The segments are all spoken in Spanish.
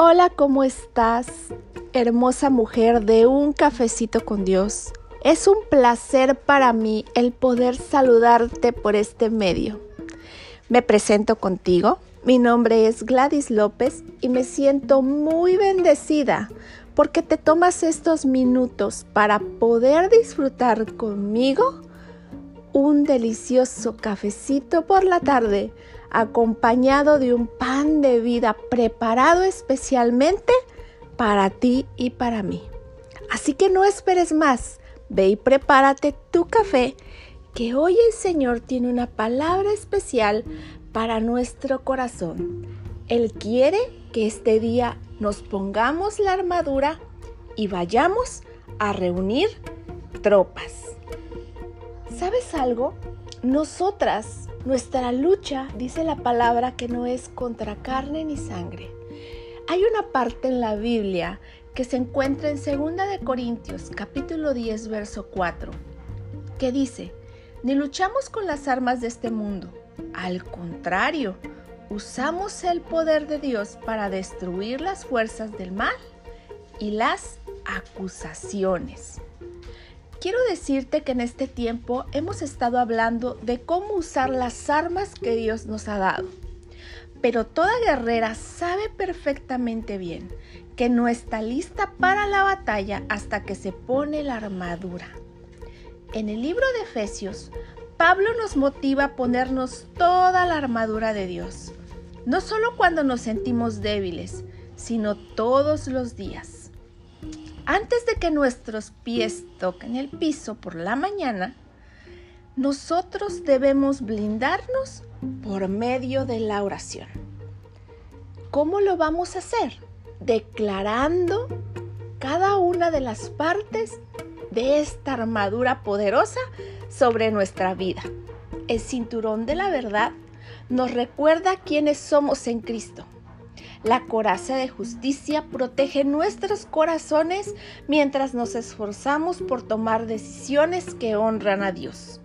Hola, ¿cómo estás? Hermosa mujer de un cafecito con Dios. Es un placer para mí el poder saludarte por este medio. Me presento contigo. Mi nombre es Gladys López y me siento muy bendecida porque te tomas estos minutos para poder disfrutar conmigo un delicioso cafecito por la tarde acompañado de un pan de vida preparado especialmente para ti y para mí. Así que no esperes más, ve y prepárate tu café, que hoy el Señor tiene una palabra especial para nuestro corazón. Él quiere que este día nos pongamos la armadura y vayamos a reunir tropas. ¿Sabes algo? Nosotras, nuestra lucha, dice la palabra, que no es contra carne ni sangre. Hay una parte en la Biblia que se encuentra en 2 de Corintios, capítulo 10, verso 4, que dice, ni luchamos con las armas de este mundo, al contrario, usamos el poder de Dios para destruir las fuerzas del mal y las acusaciones. Quiero decirte que en este tiempo hemos estado hablando de cómo usar las armas que Dios nos ha dado. Pero toda guerrera sabe perfectamente bien que no está lista para la batalla hasta que se pone la armadura. En el libro de Efesios, Pablo nos motiva a ponernos toda la armadura de Dios, no solo cuando nos sentimos débiles, sino todos los días. Antes de que nuestros pies toquen el piso por la mañana, nosotros debemos blindarnos por medio de la oración. ¿Cómo lo vamos a hacer? Declarando cada una de las partes de esta armadura poderosa sobre nuestra vida. El cinturón de la verdad nos recuerda quiénes somos en Cristo la coraza de justicia protege nuestros corazones mientras nos esforzamos por tomar decisiones que honran a Dios.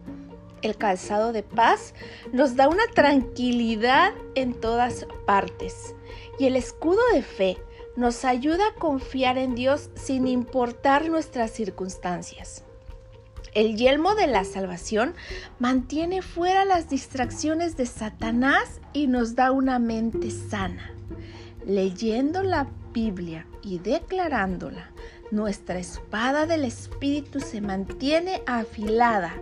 El calzado de paz nos da una tranquilidad en todas partes y el escudo de fe nos ayuda a confiar en Dios sin importar nuestras circunstancias. El yelmo de la salvación mantiene fuera las distracciones de Satanás y nos da una mente sana. Leyendo la Biblia y declarándola, nuestra espada del Espíritu se mantiene afilada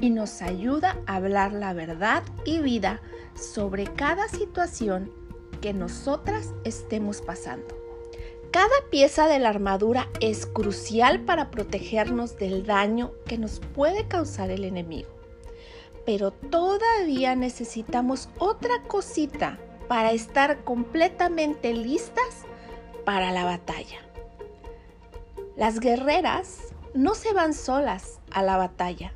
y nos ayuda a hablar la verdad y vida sobre cada situación que nosotras estemos pasando. Cada pieza de la armadura es crucial para protegernos del daño que nos puede causar el enemigo. Pero todavía necesitamos otra cosita para estar completamente listas para la batalla. Las guerreras no se van solas a la batalla,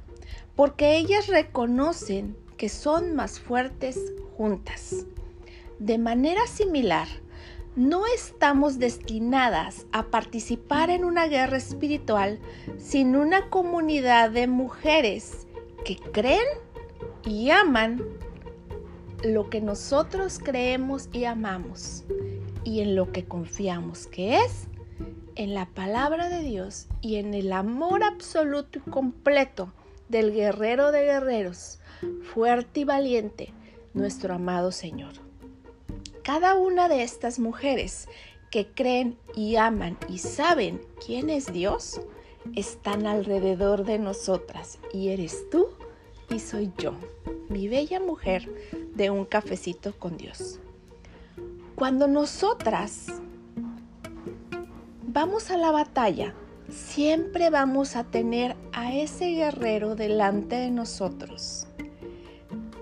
porque ellas reconocen que son más fuertes juntas. De manera similar, no estamos destinadas a participar en una guerra espiritual sin una comunidad de mujeres que creen y aman lo que nosotros creemos y amamos y en lo que confiamos que es en la palabra de Dios y en el amor absoluto y completo del guerrero de guerreros, fuerte y valiente, nuestro amado Señor. Cada una de estas mujeres que creen y aman y saben quién es Dios, están alrededor de nosotras y eres tú y soy yo, mi bella mujer de un cafecito con Dios. Cuando nosotras vamos a la batalla, siempre vamos a tener a ese guerrero delante de nosotros.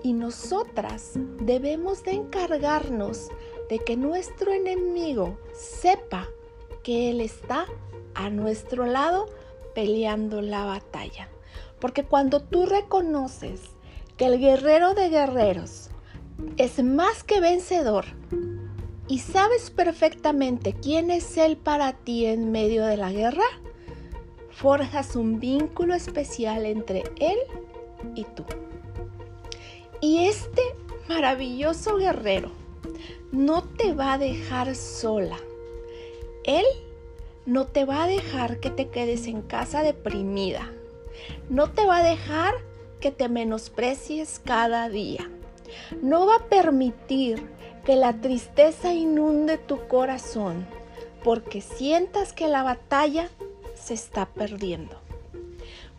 Y nosotras debemos de encargarnos de que nuestro enemigo sepa que Él está a nuestro lado peleando la batalla. Porque cuando tú reconoces que el guerrero de guerreros es más que vencedor y sabes perfectamente quién es Él para ti en medio de la guerra, forjas un vínculo especial entre Él y tú. Y este maravilloso guerrero no te va a dejar sola. Él no te va a dejar que te quedes en casa deprimida. No te va a dejar que te menosprecies cada día. No va a permitir que la tristeza inunde tu corazón porque sientas que la batalla se está perdiendo.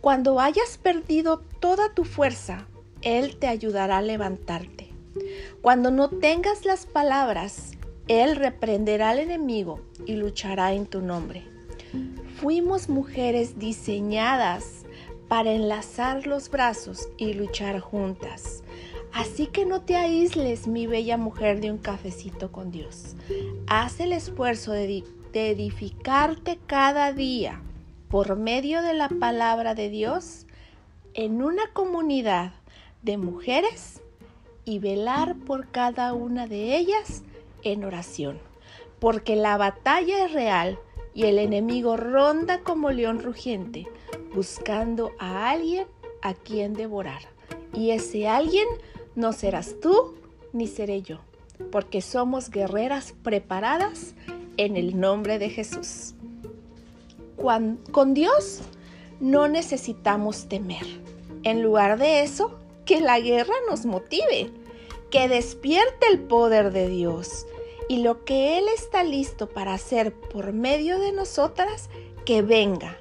Cuando hayas perdido toda tu fuerza, Él te ayudará a levantarte. Cuando no tengas las palabras, Él reprenderá al enemigo y luchará en tu nombre. Fuimos mujeres diseñadas para enlazar los brazos y luchar juntas. Así que no te aísles, mi bella mujer de un cafecito con Dios. Haz el esfuerzo de, edificarte cada día por medio de la palabra de Dios en una comunidad de mujeres y velar por cada una de ellas en oración, porque la batalla es real y el enemigo ronda como león rugiente, buscando a alguien a quien devorar. Y ese alguien no serás tú ni seré yo, porque somos guerreras preparadas en el nombre de Jesús. con Dios no necesitamos temer. En lugar de eso, que la guerra nos motive, que despierte el poder de Dios y lo que Él está listo para hacer por medio de nosotras, que venga,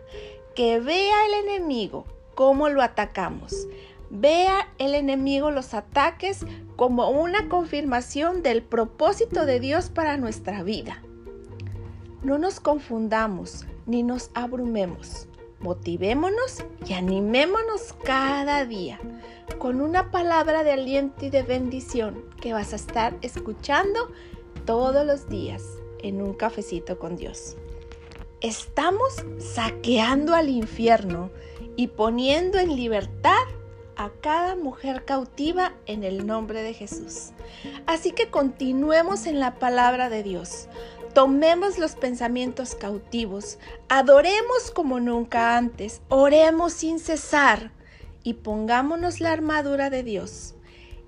que vea el enemigo cómo lo atacamos, Vea el enemigo los ataques como una confirmación del propósito de Dios para nuestra vida. No nos confundamos ni nos abrumemos. Motivémonos y animémonos cada día con una palabra de aliento y de bendición que vas a estar escuchando todos los días en un cafecito con Dios. Estamos saqueando al infierno y poniendo en libertad a cada mujer cautiva en el nombre de Jesús. Así que continuemos en la palabra de Dios. Tomemos los pensamientos cautivos, adoremos como nunca antes, oremos sin cesar y pongámonos la armadura de Dios.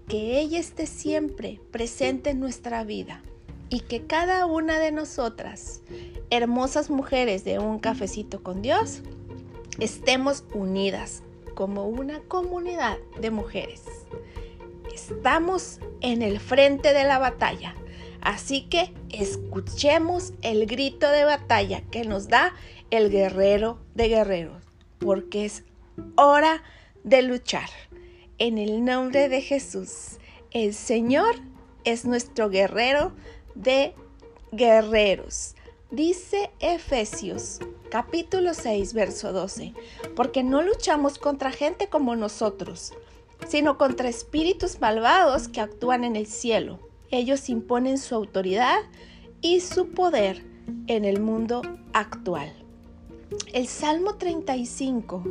Que ella esté siempre presente en nuestra vida y que cada una de nosotras, hermosas mujeres de un cafecito con Dios, estemos unidas como una comunidad de mujeres. Estamos en el frente de la batalla, así que escuchemos el grito de batalla que nos da el guerrero de guerreros, porque es hora de luchar. En el nombre de Jesús, el Señor es nuestro guerrero de guerreros. Dice Efesios capítulo 6, verso 12, porque no luchamos contra gente como nosotros, sino contra espíritus malvados que actúan en el cielo. Ellos imponen su autoridad y su poder en el mundo actual. El Salmo 35,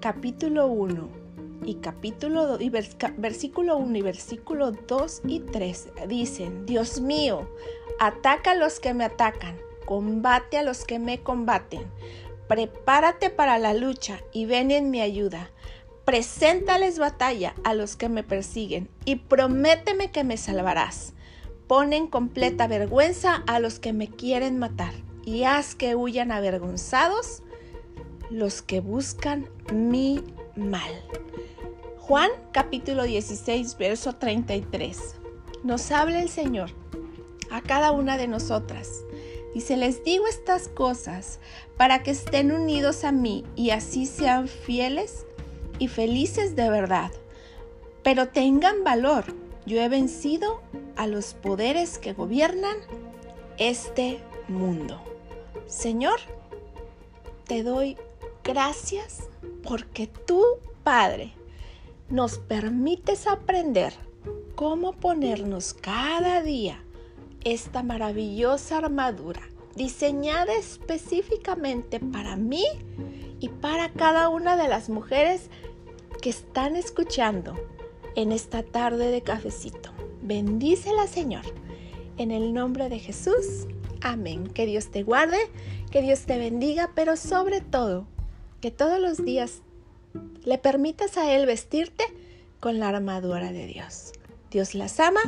capítulo 1 y capítulo y versículo 1 y versículo 2 y 3 dicen, Dios mío, ataca a los que me atacan combate a los que me combaten. Prepárate para la lucha y ven en mi ayuda. Preséntales batalla a los que me persiguen y prométeme que me salvarás. Pon en completa vergüenza a los que me quieren matar y haz que huyan avergonzados los que buscan mi mal. Juan capítulo 16, verso 33. Nos habla el Señor a cada una de nosotras se les digo estas cosas para que estén unidos a mí y así sean fieles y felices de verdad. Pero tengan valor. Yo he vencido a los poderes que gobiernan este mundo. Señor, te doy gracias porque tú, Padre, nos permites aprender cómo ponernos cada día esta maravillosa armadura diseñada específicamente para mí y para cada una de las mujeres que están escuchando en esta tarde de cafecito. Bendícela, Señor. En el nombre de Jesús. Amén. Que Dios te guarde, que Dios te bendiga, pero sobre todo, que todos los días le permitas a Él vestirte con la armadura de Dios. Dios las ama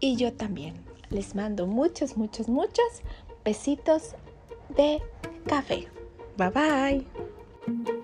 y yo también. Les mando muchos, muchos, muchos besitos de café. Bye bye.